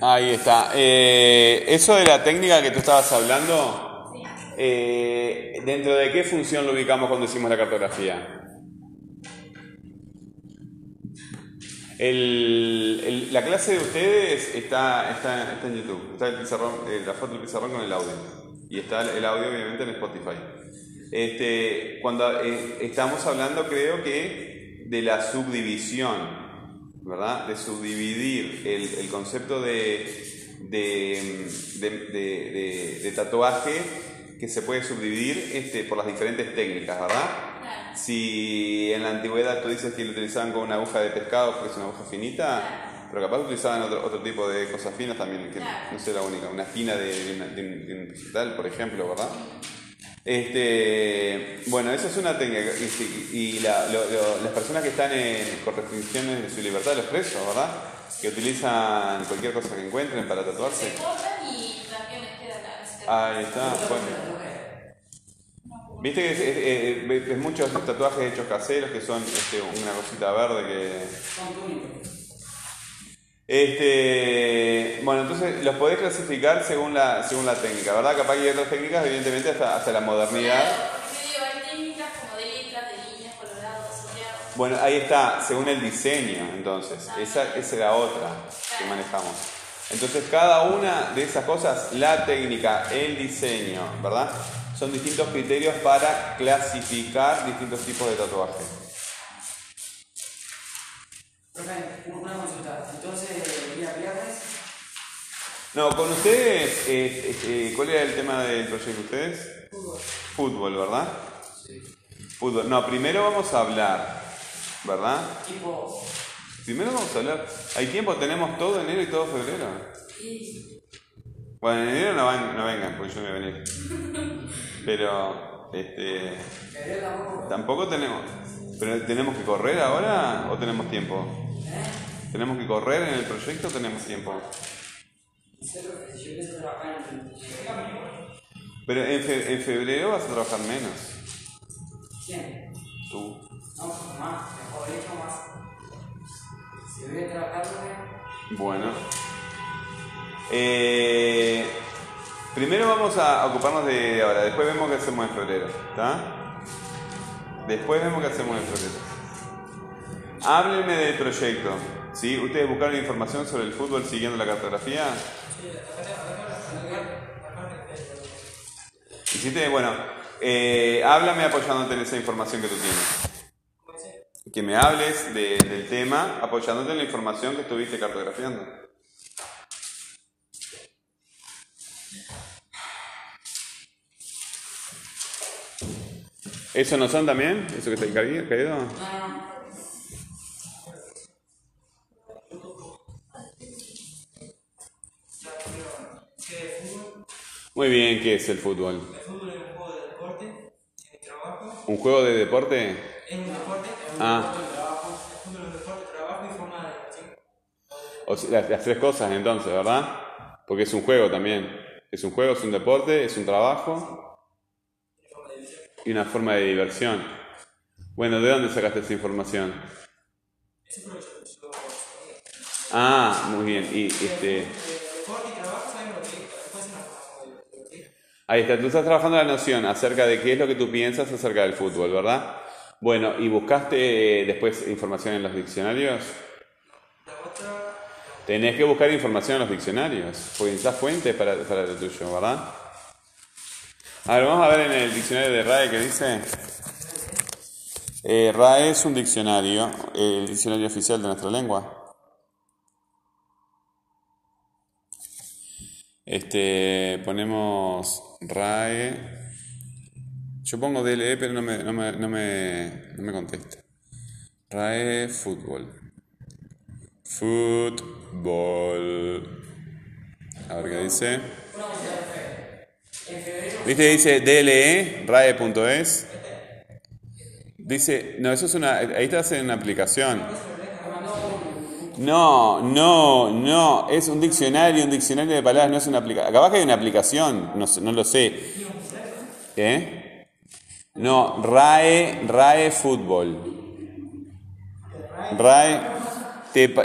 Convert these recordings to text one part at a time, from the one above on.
Ahí está. Eh, eso de la técnica que tú estabas hablando, eh, ¿dentro de qué función lo ubicamos cuando hicimos la cartografía? La clase de ustedes está, está, está en YouTube. Está el pizarrón, eh, la foto del pizarrón con el audio. Y está el audio obviamente en Spotify. Este, cuando estamos hablando creo que de la subdivisión, ¿verdad? De subdividir el, el concepto de, de, de- de- tatuaje que se puede subdividir este, por las diferentes técnicas, ¿verdad? Si en la antigüedad tú dices que lo utilizaban con una aguja de pescado porque es una aguja finita, pero capaz utilizaban otro, otro tipo de cosas finas también, que no sé la única, una espina de un vegetal, por ejemplo, ¿verdad? Este, bueno, esa es una técnica. Y, si- y la- lo- lo- las personas que están en- con restricciones de su libertad, los presos, ¿verdad? Que utilizan cualquier cosa que encuentren para tatuarse. Se cortan y también queda la. Ahí está, bueno. Viste que es, muchos tatuajes hechos caseros que son este, una cosita verde que. Este, bueno, entonces los podés clasificar según la, según la técnica, ¿verdad? Capaz que hay otras técnicas, evidentemente, hasta, hasta la modernidad. Claro, porque te digo, hay técnicas como de letras, de líneas, colorados, soleados. Bueno, ahí está, según el diseño, entonces. Esa, esa es la otra que manejamos. Entonces, cada una de esas cosas, la técnica, el diseño, ¿verdad? Son distintos criterios para clasificar distintos tipos de tatuaje. Profe, una consulta. Entonces, el día viernes, No, con ustedes, eh, eh, ¿cuál era el tema del proyecto de ustedes? Fútbol, ¿verdad? Fútbol. No, primero vamos a hablar, ¿verdad? tipo, Primero vamos a hablar. ¿Hay tiempo? ¿Tenemos todo enero y todo febrero? Bueno, en enero no, van- no vengan, porque yo me voy a venir. Pero, este. febrero tampoco. Tampoco tenemos. ¿Pero tenemos que correr ahora o tenemos tiempo? ¿Tenemos que correr en el proyecto o tenemos tiempo? Pero en, fe- en febrero vas a trabajar menos. 100. Tú. No, más, mejor hecho más. Si voy a trabajar, profe, Bueno. Eh, primero vamos a ocuparnos de ahora, después vemos qué hacemos en febrero, ¿está? Después vemos qué hacemos en febrero. Háblenme del proyecto, ¿sí? ¿Ustedes buscaron información sobre el fútbol siguiendo la cartografía? Hiciste, bueno, eh, háblame apoyándote en esa información que tú tienes. Que me hables de- del tema apoyándote en la información que estuviste cartografiando. ¿Eso no son también? ¿Eso que está ahí caído? caído? Muy bien, ¿qué es el fútbol? El fútbol es un juego de deporte, en mi trabajo. ¿Un juego de deporte? Es un deporte, Ah, el fútbol es un deporte, trabajo y forma de acción. o sea, las, las tres cosas entonces, ¿verdad? Porque es un juego también. Es un juego, es un deporte, es un trabajo y una forma de diversión. Bueno, ¿de dónde sacaste esa información? Ah, muy bien. Y este, ahí está, tú estás trabajando la noción acerca de qué es lo que tú piensas acerca del fútbol, ¿verdad? Bueno, ¿y buscaste eh, después información en los diccionarios? Tenés que buscar información en los diccionarios, porque necesitas fuentes para, para lo tuyo, ¿verdad? A ver, vamos a ver en el diccionario de RAE que dice. Eh, RAE es un diccionario, el diccionario oficial de nuestra lengua. Este, ponemos RAE. Yo pongo DLE, pero no me, no me, no me, no me contesta. RAE fútbol. Fútbol. A ver qué dice. ¿Viste? Dice DLE, RAE.es. Dice, no, eso es una. Ahí estás en una aplicación. No, no, no. Es un diccionario, un diccionario de palabras, no es una aplicación. Acá que hay una aplicación, no, no lo sé. ¿Eh? No, RAE, RAE Fútbol. RAE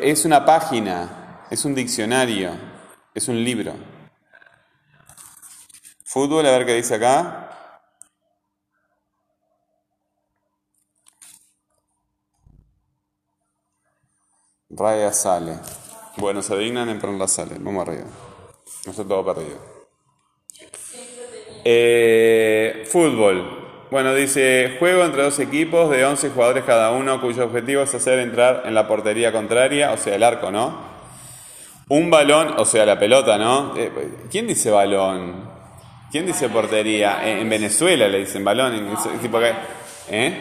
es una página. Es un diccionario. Es un libro. Fútbol, a ver qué dice acá. Raya sale. Bueno, se dignan en la sale. Vamos arriba. No está todo perdido. Eh, fútbol. Bueno, dice, juego entre dos equipos de 11 jugadores cada uno, cuyo objetivo es hacer entrar en la portería contraria, o sea, el arco, ¿no? Un balón, o sea, la pelota, ¿no? Eh, ¿Quién dice balón? ¿Quién dice portería? En en Venezuela le dicen balón. En, tipo acá. ¿Eh?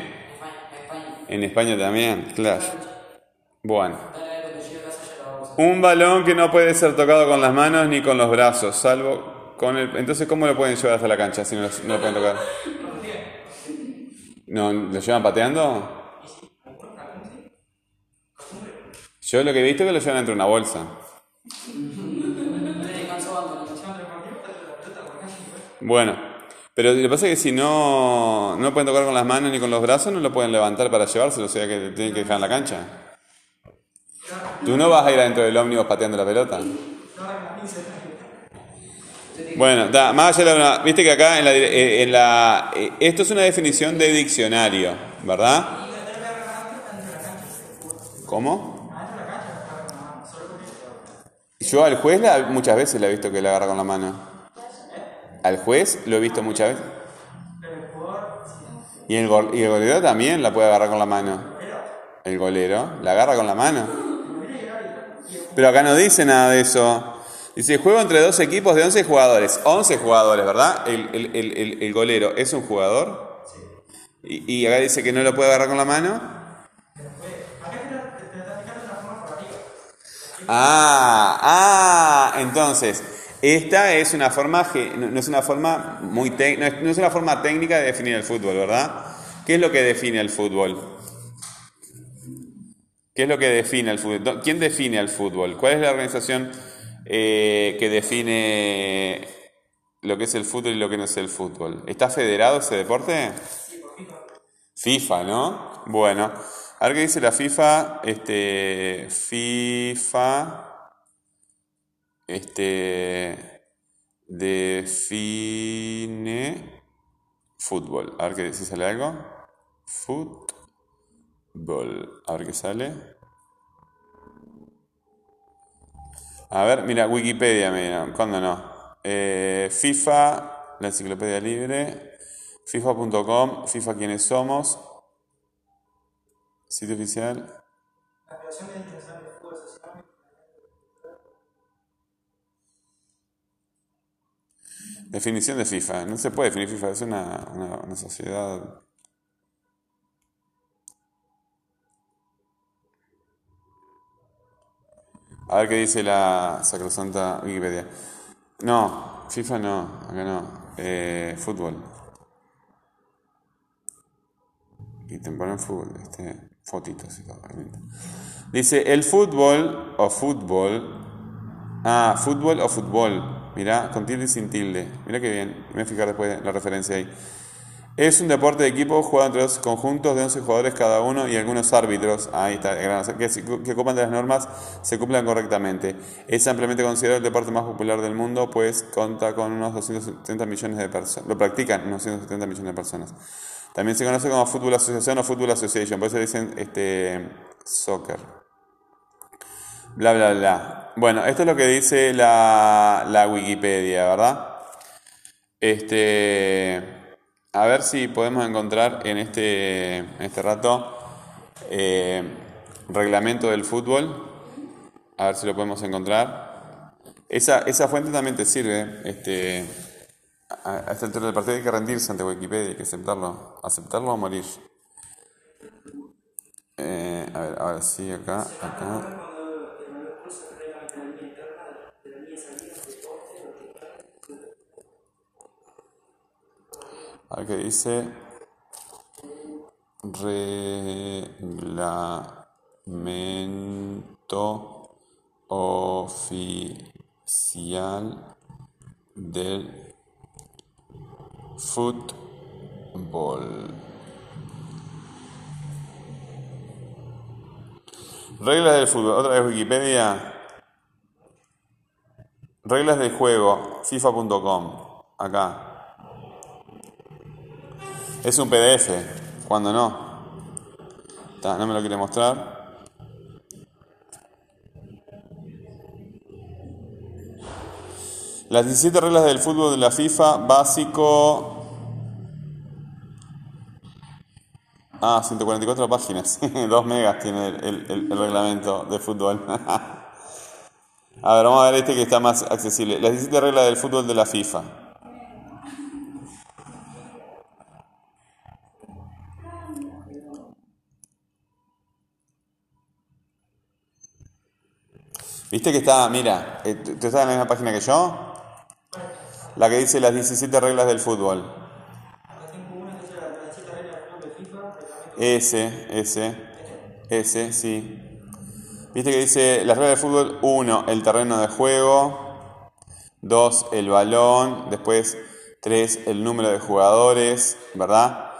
En España también, claro. Bueno. Un balón que no puede ser tocado con las manos ni con los brazos, salvo con el... Entonces, ¿cómo lo pueden llevar hasta la cancha si no, no lo pueden tocar? ¿No, ¿Lo llevan pateando? Yo lo que he visto es que lo llevan entre una bolsa. Bueno, pero lo que pasa es que si no, no pueden tocar con las manos ni con los brazos, no lo pueden levantar para llevárselo, o sea que tienen que dejar en la cancha. Tú no vas a ir adentro del ómnibus pateando la pelota. Bueno, da, más allá de la viste que acá en la, eh, en la eh, esto es una definición de diccionario, ¿verdad? ¿Cómo? Yo al juez la- muchas veces le he visto que le agarra con la mano. Al juez lo he visto muchas veces. Y el, y el golero también la puede agarrar con la mano. El golero la agarra con la mano. Pero acá no dice nada de eso. Dice, juego entre dos equipos de 11 jugadores. 11 jugadores, ¿verdad? El, el- el- el- golero es un jugador. Y, y acá dice que no lo puede agarrar con la mano. Ah, ah, entonces, esta es una forma, no es una forma muy tec- no es, no es una forma técnica de definir el fútbol, ¿verdad? ¿Qué es lo que define el fútbol? ¿Qué es lo que define el fútbol? ¿Quién define el fútbol? ¿Cuál es la organización eh, que define lo que es el fútbol y lo que no es el fútbol? ¿Está federado ese deporte? FIFA, ¿no? Bueno, a ver qué dice la FIFA. Este, FIFA, este, define fútbol. A ver qué si sale algo. Fútbol. A ver qué sale. A ver, mira, Wikipedia, mira, ¿cuándo no? Eh, FIFA, la enciclopedia libre, FIFA.com, FIFA quiénes somos, sitio oficial. Definición de FIFA. No se puede definir FIFA, es una, una sociedad. A ver qué dice la sacrosanta Wikipedia. No, FIFA no, acá no. Eh, fútbol. Y te ponen fútbol, este, fotitos y todo. Dice, el fútbol o fútbol Ah, fútbol o fútbol. Mirá, con tilde y sin tilde. Mirá qué bien. Me voy a fijar después la referencia ahí. Es un deporte de equipo jugado entre dos conjuntos de 11 jugadores cada uno y algunos árbitros. Ahí está, que, que ocupan de las normas se cumplan correctamente. Es ampliamente considerado el deporte más popular del mundo, pues cuenta con unos 270 millones de personas. Lo practican unos 270 millones de personas. También se conoce como fútbol asociación o fútbol association, por eso dicen este, soccer. Bla, bla, bla. Bueno, esto es lo que dice la, la Wikipedia, ¿verdad? Este, a ver si podemos encontrar en este, este rato eh, reglamento del fútbol. A ver si lo podemos encontrar. Esa, esa fuente también te sirve. Este, a, a esta del partido hay que rendirse ante Wikipedia, hay que aceptarlo. Aceptarlo o morir. Eh, a ver, ahora sí, acá, acá. A ver qué dice. Reglamento oficial del fútbol. Reglas del fútbol. Otra vez Wikipedia. Reglas del juego, FIFA.com, acá. Es un PDF, cuando no. No me lo quiere mostrar. Las 17 reglas del fútbol de la FIFA, básico. Ah, 144 páginas. 2 megas tiene el- el reglamento de fútbol. a ver, vamos a ver este que está más accesible. Las 17 reglas del fútbol de la FIFA. ¿Viste que está, mira, eh, ¿tú tú estás en la misma página que yo? La que dice las 17 reglas del fútbol. Acá tengo una que es la la 17 reglas del fútbol de FIFA, reglamento. Ese, ese, ese, sí. Viste que dice las reglas del fútbol, uno, el terreno de juego, dos, el balón, después tres, el número de jugadores, ¿verdad?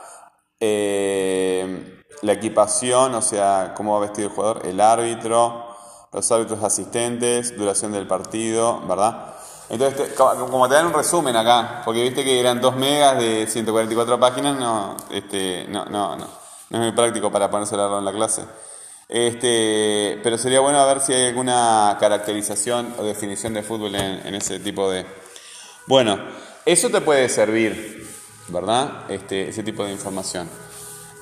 Eh, la equipación, o sea, cómo va vestido el jugador, el árbitro, los árbitros asistentes, duración del partido, ¿verdad? Entonces, como te dan un resumen acá, porque viste que eran 2 megas de 144 páginas, no, este, no, no, no, no es muy práctico para ponérselo en la clase. Este, pero sería bueno ver si hay alguna caracterización o definición de fútbol en, en ese tipo de... Bueno, eso te puede servir, ¿verdad? Este, ese tipo de información.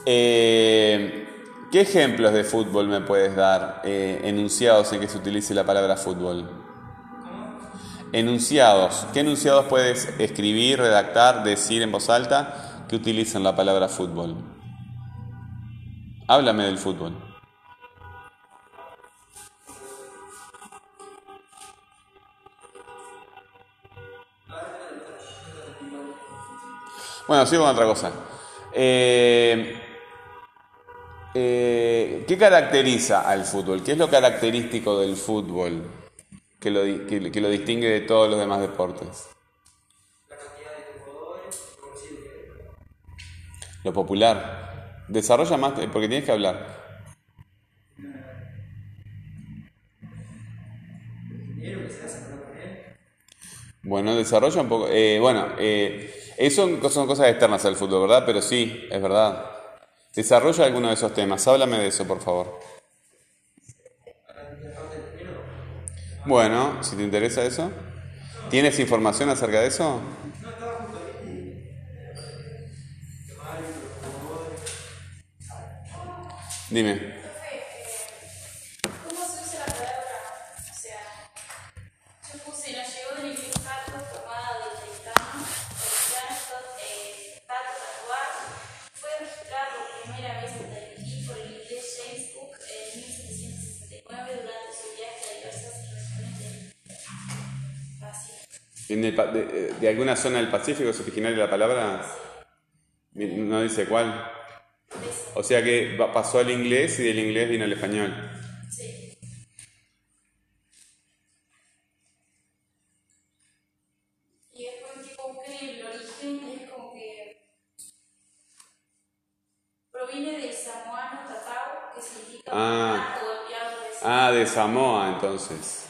Eh, ¿Qué ejemplos de fútbol me puedes dar eh, enunciados en que se utilice la palabra fútbol? Enunciados. ¿Qué enunciados puedes escribir, redactar, decir en voz alta que utilizan la palabra fútbol? Háblame del fútbol. Bueno, sigo con otra cosa. Eh, eh, ¿Qué caracteriza al fútbol? ¿Qué es lo característico del fútbol que lo, que, que lo distingue de todos los demás deportes? La cantidad de jugadores, Lo popular. Desarrolla más, eh, porque tienes que hablar. el dinero que se hace para poner. Bueno, desarrolla un poco. eh, bueno, eh, eso son, son cosas externas al fútbol, ¿verdad? Pero sí, es verdad. Desarrolla alguno de esos temas. Háblame de eso, por favor. Bueno, si te interesa eso. ¿Tienes información acerca de eso? Dime. En el pa- de, de alguna zona del Pacífico es originaria la palabra? No dice cuál. O sea que pasó al inglés y del inglés vino al español. Sí. Y después tipo busqué el origen es como que proviene del samoano tatao, que significa Ah. Ah, de Samoa entonces.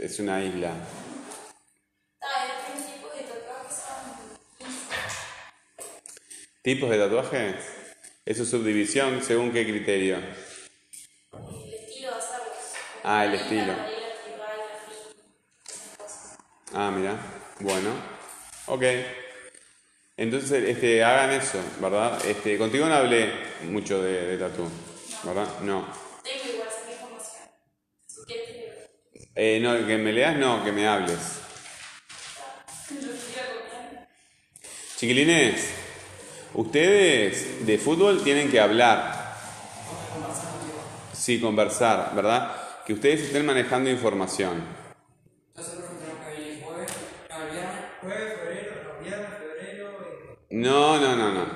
Es una isla. ¿Tipos de tatuajes? ¿Eso es subdivisión según qué criterio? el estilo de hacerlos. Ah, el estilo. Ah, mira. Bueno. Ok. Entonces, este, hagan eso, ¿verdad? Este, contigo no hablé mucho de, de tatú, ¿verdad? No. Tengo igual esa información. Eh, no, que me leas, no, que me hables. Chiquilines, ustedes de fútbol tienen que hablar. Sí, conversar, ¿verdad? Que ustedes estén manejando información. No, no, No, no,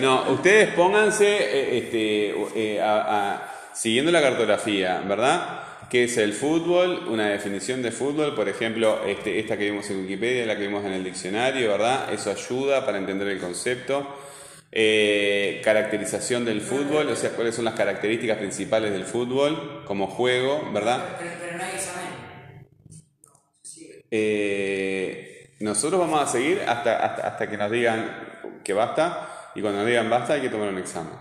no, ustedes pónganse eh, este, eh, a- siguiendo la cartografía, ¿verdad? ¿Qué es el fútbol? Una definición de fútbol, por ejemplo, este, esta que vimos en Wikipedia, la que vimos en el diccionario, ¿verdad? Eso ayuda para entender el concepto. Eh, caracterización del fútbol, o sea, cuáles son las características principales del fútbol como juego, ¿verdad? Pero, pero no hay examen. eh, nosotros vamos a seguir hasta, hasta, hasta que nos digan que basta y cuando nos digan basta hay que tomar un examen.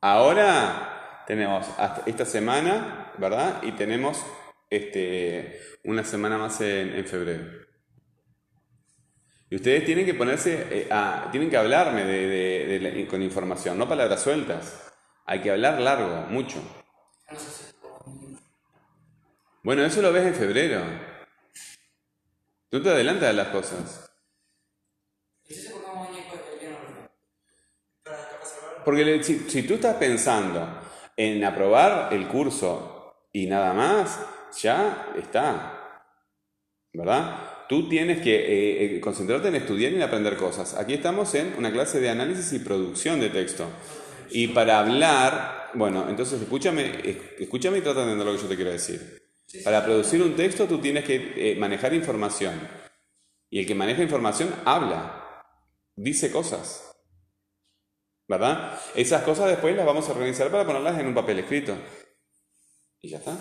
Ahora tenemos hasta esta semana, ¿verdad? Y tenemos este, una semana más en, febrero. Y ustedes tienen que ponerse, eh, a- tienen que hablarme de, de- la- con información, no palabras sueltas. Hay que hablar largo, mucho. Bueno, eso lo ves en febrero. Tú te adelantas de las cosas. ¿Y si se porque si, si tú estás pensando en aprobar el curso y nada más, ya está. ¿Verdad? Tú tienes que eh, eh, concentrarte en estudiar y en aprender cosas. Aquí estamos en una clase de análisis y producción de texto. Y para hablar, bueno, entonces escúchame, es- escúchame y trata de entender lo que yo te quiero decir. Para producir un texto tú tienes que eh, manejar información. Y el que maneja información habla, dice cosas. ¿Verdad? Esas cosas después las vamos a organizar para ponerlas en un papel escrito. Y ya está.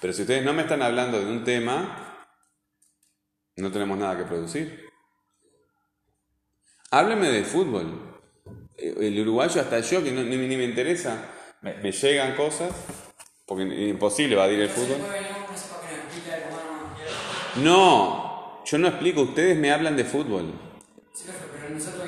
Pero si ustedes no me están hablando de un tema, no tenemos nada que producir. Hábleme de fútbol. Eh, El uruguayo, hasta yo, que no- ni, me interesa, me, llegan cosas, porque es imposible evadir el fútbol. No yo no explico, ustedes me hablan de fútbol. Sí, pero nosotros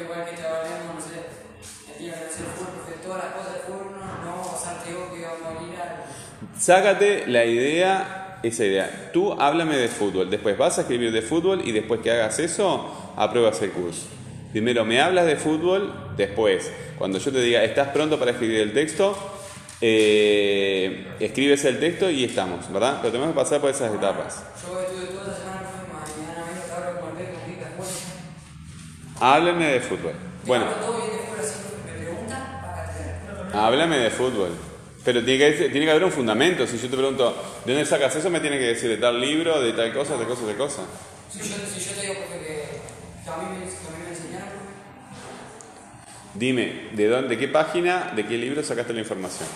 que a... Sácate la idea, esa idea. Tú háblame de fútbol, después vas a escribir de fútbol y después que hagas eso, apruebas el curso. Primero me hablas de fútbol, después, cuando yo te diga, ¿estás pronto para escribir el texto? Eh, escribes el texto y estamos, ¿verdad? Pero tenemos que pasar por esas etapas. Yo estuve toda la semana. Háblame de fútbol. Bueno, háblame de fútbol. Pero tiene que, tiene que haber un fundamento. Si yo te pregunto, ¿de dónde sacas eso? Me tiene que decir de tal libro, de tal cosa, de cosa, de cosa. Si yo, si yo te digo porque que, a mí me, que a mí me enseñaron, Dime, ¿de dónde, de qué página, de qué libro sacaste la información?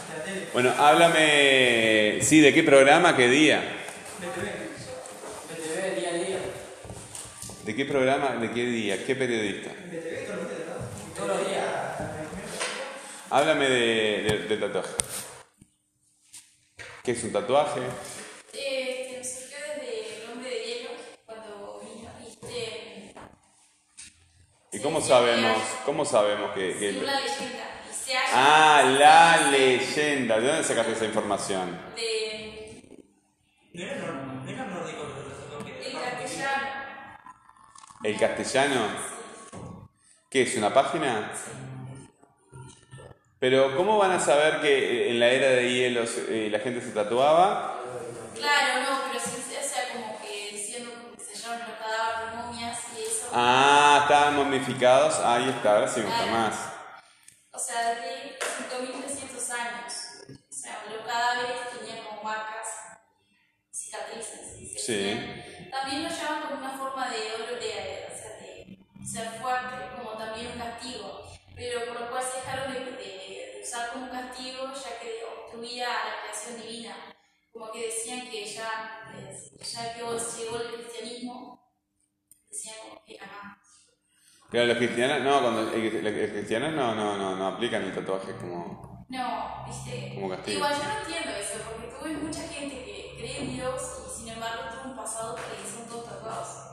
Bueno, háblame, sí, de qué programa, qué día. BTV, día a día, ¿De qué programa, de qué día, qué periodista? todos los días. Háblame de, de- de tatuaje. ¿Qué es un tatuaje? Eh, que me surgió desde el hombre de hielo cuando vino, viste. ¿Y cómo sabemos, cómo sabemos que... que- Una leyenda. Y se halla- Ah, la leyenda. ¿De dónde sacaste esa información? De, ¿No era, nórdico el castellano. ¿El castellano? ¿Qué es, una página? Pero ¿cómo van a saber que en la era de hielo se- eh, la gente se tatuaba? Claro, no, pero sí, o sea, como que que se llaman los cadáveres de momias y eso. Ah, estaban momificados. Ahí está, ahora sí me gusta más. O sea, desde 5.300 años. O sea, los cadáveres tenían como marcas, cicatrices. Sí. También lo llaman como una forma de dolor, de, o sea, de ser fuerte, como también un castigo. Pero usar como un castigo, ya que obstruía a la creación divina. Como que decían que ya, eh, ya que llegó el cristianismo, decían que, ajá, Claro, los cristianos, no, cuando los cristianos no, no, no, no aplican el tatuaje como... No, viste. Como castigo. Igual yo no entiendo eso, porque tuve mucha gente que cree en Dios y sin embargo tuvo un pasado que son todos tatuados.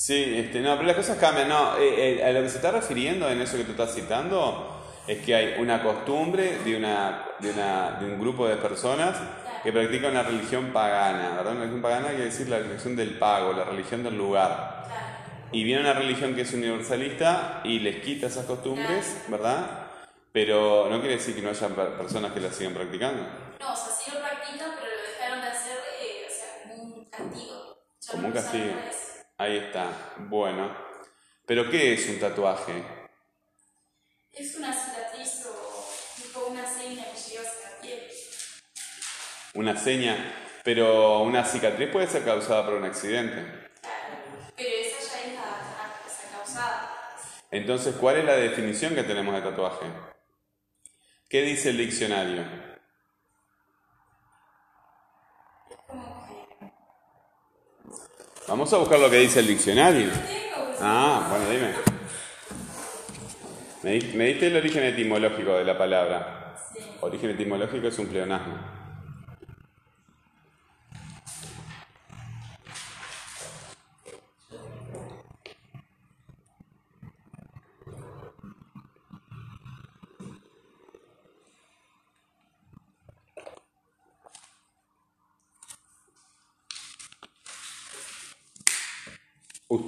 Sí, este, no, pero las cosas cambian. No, eh, eh, a lo que se está refiriendo en eso que tú estás citando es que hay una costumbre de, una, de, una, de un grupo de personas que practican una religión pagana, ¿verdad? Una religión pagana quiere decir la religión del pago, la religión del lugar. Y viene una religión que es universalista y les quita esas costumbres, ¿verdad? Pero no quiere decir que no haya per- personas que las sigan practicando. No, o sea, sí lo practican, pero lo dejaron de hacer, eh, o sea, como un castigo. Como no un castigo. Ahí está. Bueno. ¿Pero qué es un tatuaje? Es una cicatriz o tipo una seña que llevas en la piel. Una seña. Pero una cicatriz puede ser causada por un accidente. Claro. Pero esa ya es la, la- causada. Entonces, ¿cuál es la definición que tenemos de tatuaje? ¿Qué dice el diccionario? como que. Vamos a buscar lo que dice el diccionario. Ah, bueno, dime. Me, di- me diste el origen etimológico de la palabra. Origen etimológico es un pleonasmo.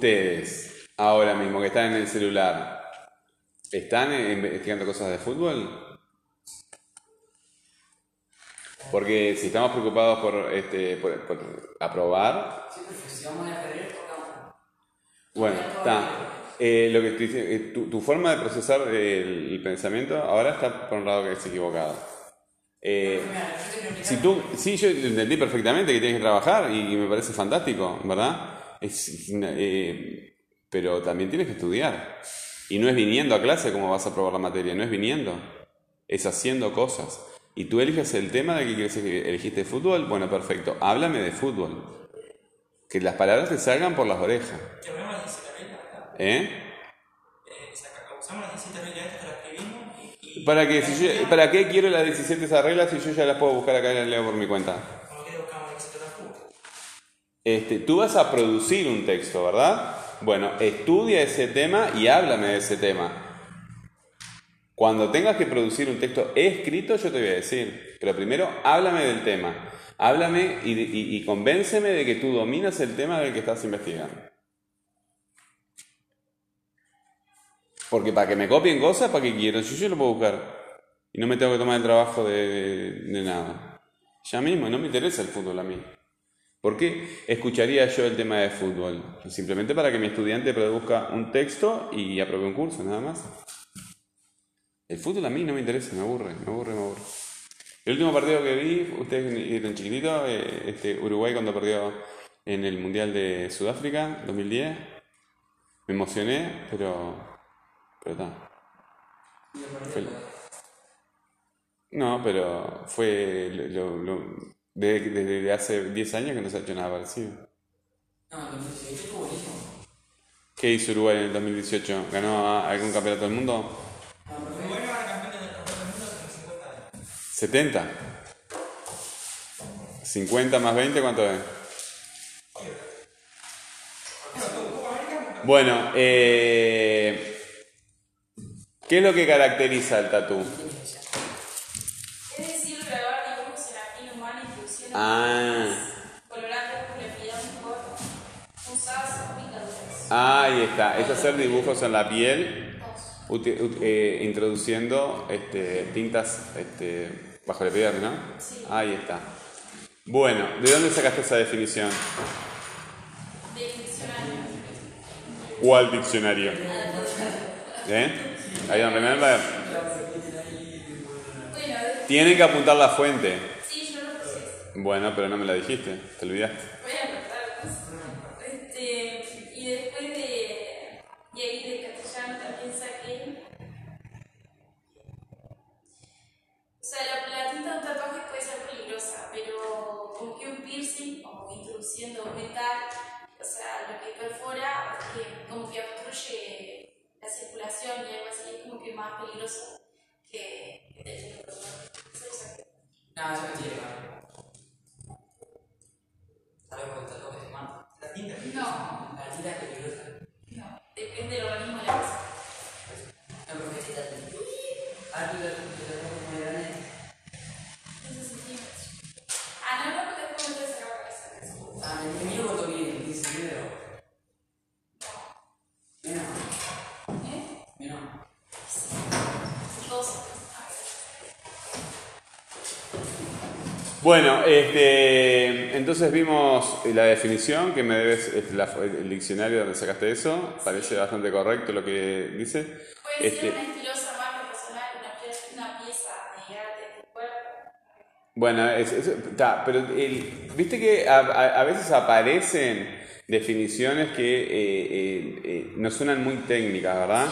Ustedes, ahora mismo que están en el celular, ¿están investigando cosas de fútbol? Porque si estamos preocupados por, este, por, aprobar, Sí, profe, si vamos a febrero, tocamos. bueno, está. Eh, lo que estoy eh, tu, tu forma de procesar el, pensamiento ahora está por un lado que es equivocado. Eh, si tú, sí, yo entendí perfectamente que tienes que trabajar y me parece fantástico, ¿verdad? Es, eh, pero también tienes que estudiar. Y no es viniendo a clase como vas a probar la materia, no es viniendo, es haciendo cosas. Y tú eliges el tema de que quieres. ¿Elegiste fútbol? Bueno, perfecto, háblame de fútbol. Que las palabras te salgan por las orejas. Que ponemos las 17 reglas, ¿verdad? ¿Eh? Saca- usamos las 17 reglas estas que las escribimos y. y ¿Para qué, si yo- ¿Para qué quiero las 17 esas reglas si yo ya las puedo buscar acá y las leo por mi cuenta? Como que buscamos las 17 reglas. Este, tú vas a producir un texto, ¿verdad? Bueno, estudia ese tema y háblame de ese tema. Cuando tengas que producir un texto escrito, yo te voy a decir, pero primero háblame del tema. Háblame y, y- convénceme de que tú dominas el tema del que estás investigando. Porque para que me copien cosas, ¿para qué quiero? Si yo lo puedo buscar y no me tengo que tomar el trabajo de, de- de nada. Ya mismo, no me interesa el fútbol a mí. ¿Por qué escucharía yo el tema de fútbol? Simplemente para que mi estudiante produzca un texto y apruebe un curso, nada más. El fútbol a mí no me interesa, me aburre, me aburre, me aburre. El último partido que vi, ustedes eran chiquititos, eh, este, Uruguay cuando perdió en el Mundial de Sudáfrica, 2010, me emocioné, pero... pero está. No, pero fue lo- lo- desde, desde hace 10 años que no se ha hecho nada parecido. No, el 2018 estuvo buenísimo. ¿Qué hizo Uruguay en el 2018? ¿Ganó a- algún campeonato del mundo? Uruguay no era campeón del mundo hace 50 años. 70. 50 más 20, ¿cuánto es? Bueno, eh, ¿qué es lo que caracteriza el tatú? Ah. colorantes picaduras. Ahí está, es hacer dibujos en la piel ut- eh, introduciendo este, tintas este, bajo la piel, ¿no? Sí. Ahí está. Bueno, ¿de dónde sacaste esa definición? Del diccionario. ¿Cuál diccionario? ¿Eh? Don't remember. Tienen que apuntar la fuente. sí, yo lo puse. Bueno, pero no me la dijiste, te olvidaste. Voy a anotar cosas. Este, y después de. Y ahí de castellano también saqué. O sea, la, la tinta de un tatuaje puede ser peligrosa, pero como que un piercing, como que introduciendo metal, o sea, lo que perfora, que como que obstruye la circulación y algo así, es como que más peligroso que que el tatuaje. Eso lo saqué. No, eso es mentira. ¿Sabes por qué tatuaje se mata? La tinta. No, La tinta es peligrosa. no, depende del organismo de la persona. No, porque si te Ah, tú te tatuajes muy grande. 15 centímetros. Ah, no, no, porque después me voy a sacar la cabeza. Ah, el mío cortó bien, 15 centímetros. Menos. ¿Eh? Menos. 12. Bueno, este, entonces vimos la definición que me debes, este, la- el diccionario donde sacaste eso, parece bastante correcto lo que dice. Puede Este, ser una estilosa marca personal, una pieza, una pieza de arte de tu cuerpo. Bueno, es- es- pero el- viste que a, a- a veces aparecen definiciones que eh, eh, eh, no suenan muy técnicas, ¿verdad?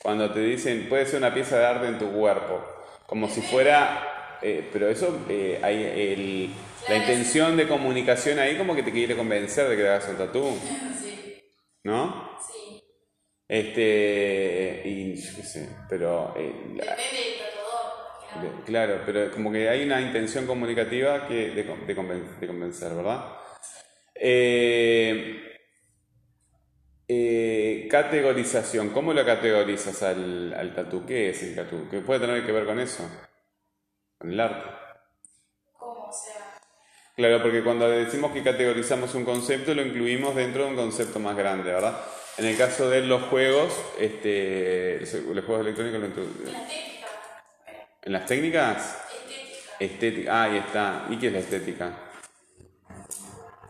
Cuando te dicen, puede ser una pieza de arte en tu cuerpo, como si fuera eh, pero eso, eh, hay el, la intención de comunicación ahí como que te quiere convencer de que te hagas un tatú, Sí, ¿no? sí. Este, y yo qué sé, pero... eh, la- de- claro, pero como que hay una intención comunicativa que de, de conven- de convencer, ¿verdad? Eh, eh, categorización, ¿cómo lo categorizas al, al tatú? ¿Qué es el tatú? ¿Qué puede tener que ver con eso? Con el arte. ¿Cómo? O sea, Claro, porque cuando decimos que categorizamos un concepto, lo incluimos dentro de un concepto más grande, ¿verdad? En el caso de los juegos, este, los juegos electrónicos, lo en la estética. Bueno, en las técnicas, estética. estética, ah, ahí está. ¿Y qué es la estética?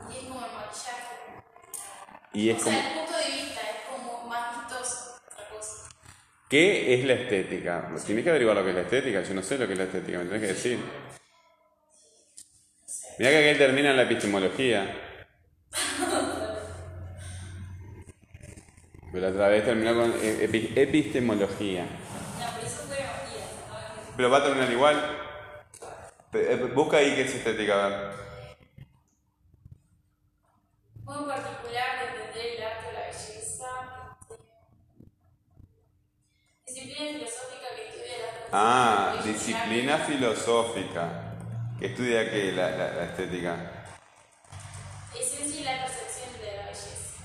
Y es como el maquillaje. Y es como, sea, ¿qué es la estética? Tienes que averiguar lo que es la estética. Yo no sé lo que es la estética, me tenés que decir. Mira que aquel termina en la epistemología. Pero la otra vez terminó con e- epi- epistemología. No, pero va a terminar igual. Eh, Busca ahí qué es estética, a ver. Modo particular de entender el arte o la belleza. Disciplina filosófica que estudia la Ah, disciplina filosófica. ¿Que estudia qué? La, la- la estética. Esencia y la percepción de la belleza.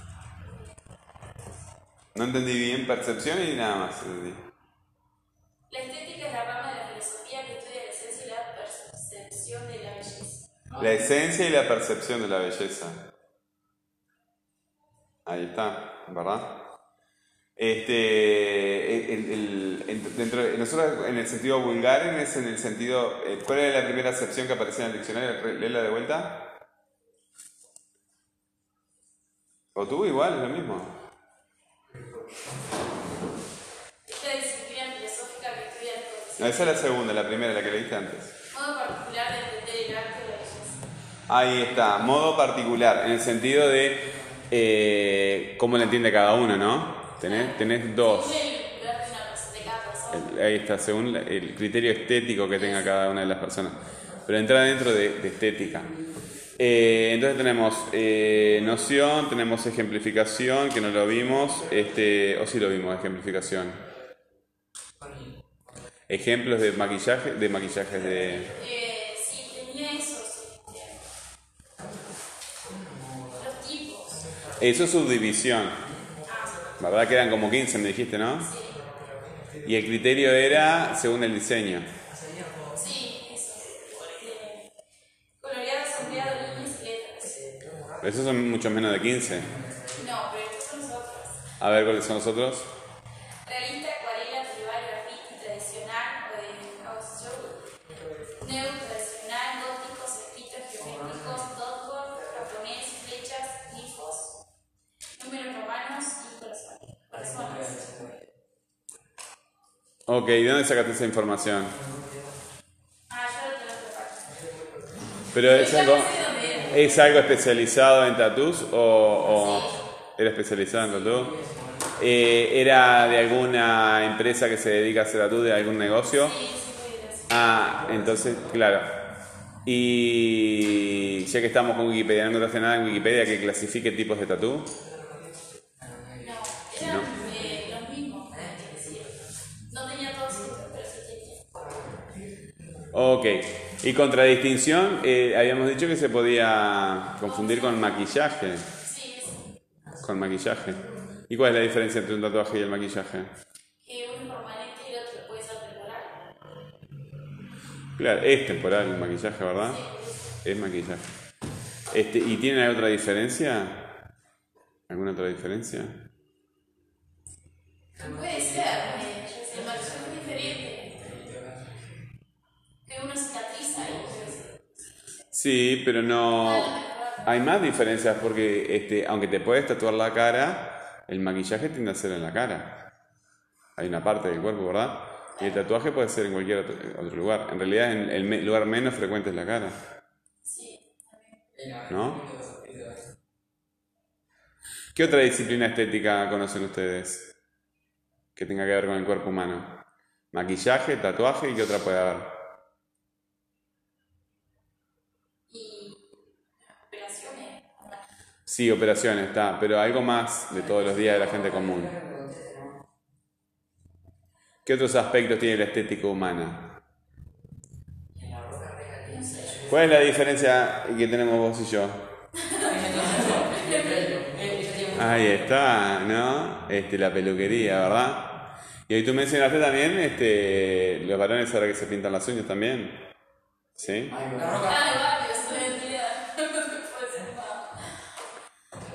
No entendí bien percepción y nada más. La estética es la rama de la filosofía que estudia la esencia y la percepción de la belleza. La esencia y la percepción de la belleza. Ahí está, ¿verdad? Este, el- el- el- dentro de- nosotros en el sentido vulgar, es en el sentido, eh, ¿cuál era la primera acepción que aparecía en el diccionario? Léela de vuelta. ¿O tú igual, es lo mismo? Esta disciplina filosófica que estudia la No, esa es la segunda, la primera, la que leíste antes. Modo particular de entender el arte o la belleza. Ahí está, modo particular, en el sentido de eh, cómo lo entiende cada uno, ¿no? Tenés, tenés dos. El ahí está, según la- el criterio estético que tenga cada una de las personas. Pero entra dentro de, de estética. Eh, entonces tenemos eh, noción, tenemos ejemplificación, que no lo vimos, este, o sí lo vimos, ejemplificación. Ejemplos de maquillaje, de maquillajes de. Eh, sí, tenía esos. los tipos. Eso es subdivisión. ¿Verdad que eran como 15, me dijiste, no? Y el criterio era según el diseño. Sí. Pero esos son mucho menos de 15. No, pero estos son los otros. A ver cuáles son los otros. Ok, ¿de dónde sacaste esa información? Ah. ¿Pero es algo, es algo especializado en tatús o, o era especializado en tatú? Eh, ¿Era de alguna empresa que se dedica a hacer tatú, de algún negocio? Ah, entonces, claro. Y ya que estamos con Wikipedia, ¿no encontraste nada en Wikipedia que clasifique tipos de tatú? Ok. Y contradistinción, eh, habíamos dicho que se podía confundir con maquillaje. Sí, Con maquillaje. ¿Y cuál es la diferencia entre un tatuaje y el maquillaje? que uno es permanente y el otro puede ser temporal. Claro, es temporal el maquillaje, ¿verdad? Es maquillaje. Este, ¿Y tiene otra diferencia? ¿Alguna otra diferencia? Puede ser, eh, el maquillaje es diferente. Que uno cicatriza ahí. Sí, pero no... Hay más diferencias porque este, aunque te puedes tatuar la cara, el maquillaje tiende a ser en la cara. Hay una parte del cuerpo, ¿verdad? Y el tatuaje puede ser en cualquier otro, lugar. En realidad, el lugar menos frecuente es la cara. Sí, ¿No? ¿Qué otra disciplina estética conocen ustedes que tenga que ver con el cuerpo humano? Maquillaje, tatuaje y qué otra puede haber. Sí, operaciones, está, pero algo más de todos los días de la gente común. ¿Qué otros aspectos tiene la estética humana? ¿Cuál es la diferencia que tenemos vos y yo? Ahí está, ¿no? Este, la peluquería, ¿verdad? Y ahí tú mencionaste también este, los varones ahora que se pintan las uñas también. ¿Sí?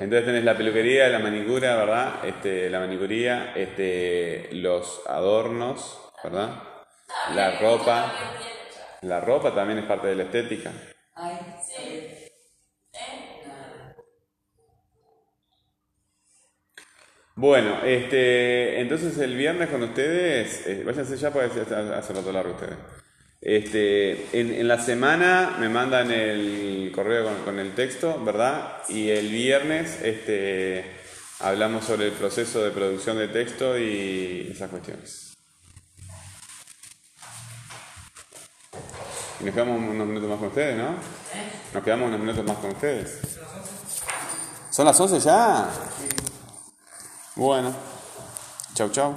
Entonces tenés la peluquería, la manicura, ¿verdad? Este, la manicuría, este, los adornos, ¿verdad? La ropa. La ropa también es parte de la estética. Ay, Sí. Nada. Bueno, este, entonces el viernes con ustedes, eh, váyanse ya porque hace rato largo ustedes. Este, en, en la semana me mandan el correo con, con el texto, ¿verdad? Y el viernes este, hablamos sobre el proceso de producción de texto y esas cuestiones. Y nos quedamos unos minutos más con ustedes, ¿no? Nos quedamos unos minutos más con ustedes. ¿Son las 11 ya? Bueno. Chau, chau.